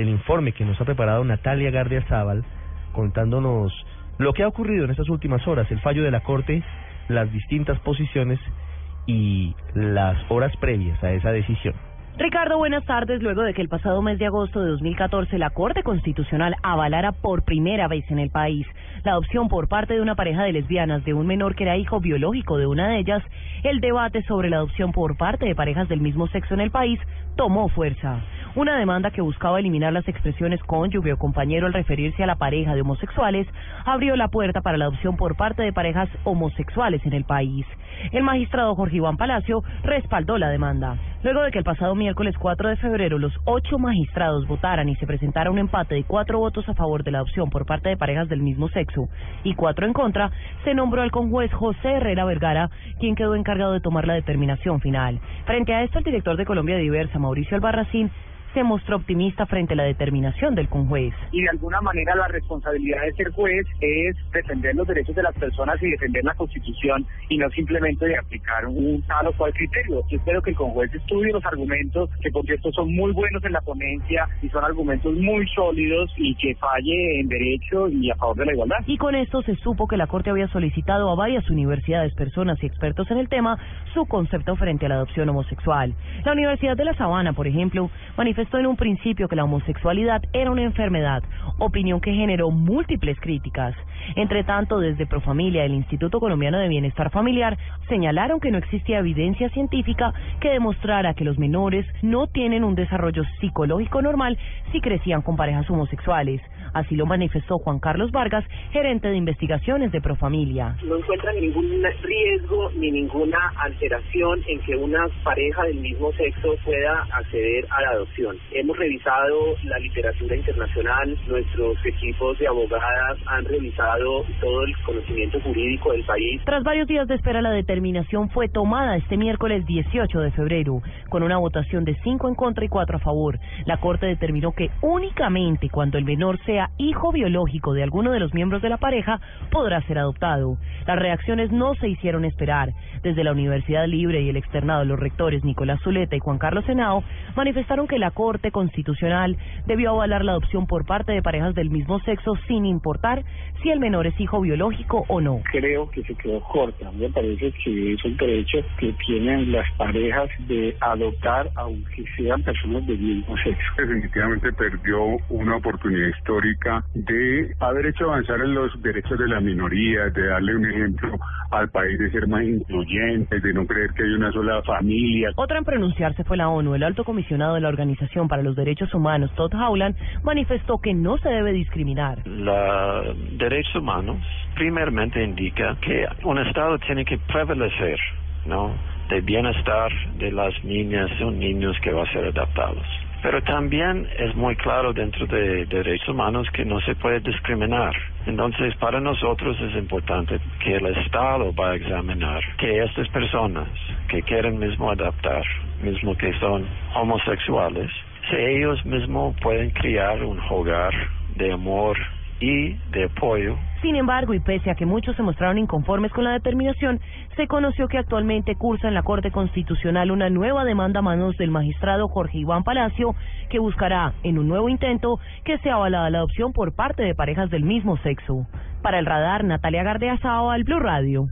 el informe que nos ha preparado Natalia Gardiazabal contándonos lo que ha ocurrido en estas últimas horas, el fallo de la Corte, las distintas posiciones y las horas previas a esa decisión. Ricardo, buenas tardes. Luego de que el pasado mes de agosto de 2014 la Corte Constitucional avalara por primera vez en el país la adopción por parte de una pareja de lesbianas de un menor que era hijo biológico de una de ellas, el debate sobre la adopción por parte de parejas del mismo sexo en el país tomó fuerza. Una demanda que buscaba eliminar las expresiones cónyuge o compañero al referirse a la pareja de homosexuales abrió la puerta para la adopción por parte de parejas homosexuales en el país. El magistrado Jorge Iván Palacio respaldó la demanda. Luego de que el pasado miércoles 4 de febrero los ocho magistrados votaran y se presentara un empate de cuatro votos a favor de la adopción por parte de parejas del mismo sexo y cuatro en contra, se nombró al conjuez José Herrera Vergara, quien quedó encargado de tomar la determinación final. Frente a esto, el director de Colombia Diversa, Mauricio Albarracín, se mostró optimista frente a la determinación del conjuez. Y de alguna manera la responsabilidad de ser juez es defender los derechos de las personas y defender la Constitución y no simplemente de aplicar un tal o cual criterio. Yo espero que el conjuez estudie los argumentos, que por cierto son muy buenos en la ponencia y son argumentos muy sólidos y que falle en derecho y a favor de la igualdad. Y con esto se supo que la Corte había solicitado a varias universidades, personas y expertos en el tema su concepto frente a la adopción homosexual. La Universidad de La Sabana, por ejemplo, manifestó manifestó en un principio que la homosexualidad era una enfermedad, opinión que generó múltiples críticas. Entre tanto, desde Profamilia, el Instituto Colombiano de Bienestar Familiar, señalaron que no existía evidencia científica que demostrara que los menores no tienen un desarrollo psicológico normal si crecían con parejas homosexuales. Así lo manifestó Juan Carlos Vargas, gerente de investigaciones de Profamilia. No encuentran ningún riesgo ni ninguna alteración en que una pareja del mismo sexo pueda acceder a la adopción. Hemos revisado la literatura internacional, nuestros equipos de abogadas han revisado todo el conocimiento jurídico del país. Tras varios días de espera, la determinación fue tomada este miércoles 18 de febrero, con una votación de 5 en contra y 4 a favor. La Corte determinó que únicamente cuando el menor sea hijo biológico de alguno de los miembros de la pareja, podrá ser adoptado. Las reacciones no se hicieron esperar. Desde la Universidad Libre y el externado, los rectores Nicolás Zuleta y Juan Carlos Senao manifestaron que la Corte Constitucional debió avalar la adopción por parte de parejas del mismo sexo sin importar si el menor es hijo biológico o no. Creo que se quedó corta. Me parece que es un derecho que tienen las parejas de adoptar aunque sean personas del mismo sexo. Definitivamente perdió una oportunidad histórica de haber hecho avanzar en los derechos de la minoría, de darle un ejemplo al país de ser más incluyente, de no creer que hay una sola familia. Otra en pronunciarse fue la ONU. El alto comisionado de la Organización para los Derechos Humanos, Todd Howland, manifestó que no se debe discriminar. Los derechos humanos primeramente indica que un Estado tiene que prevalecer, ¿no? de bienestar de las niñas o niños que van a ser adaptados. Pero también es muy claro dentro de derechos humanos que no se puede discriminar. Entonces, para nosotros es importante que el Estado va a examinar que estas personas que quieren mismo adaptar, mismo que son homosexuales, si ellos mismos pueden crear un hogar de amor y de apoyo. Sin embargo, y pese a que muchos se mostraron inconformes con la determinación, se conoció que actualmente cursa en la Corte Constitucional una nueva demanda a manos del magistrado Jorge Iván Palacio, que buscará, en un nuevo intento, que sea avalada la adopción por parte de parejas del mismo sexo. Para el radar, Natalia Gardeazao al Blue Radio.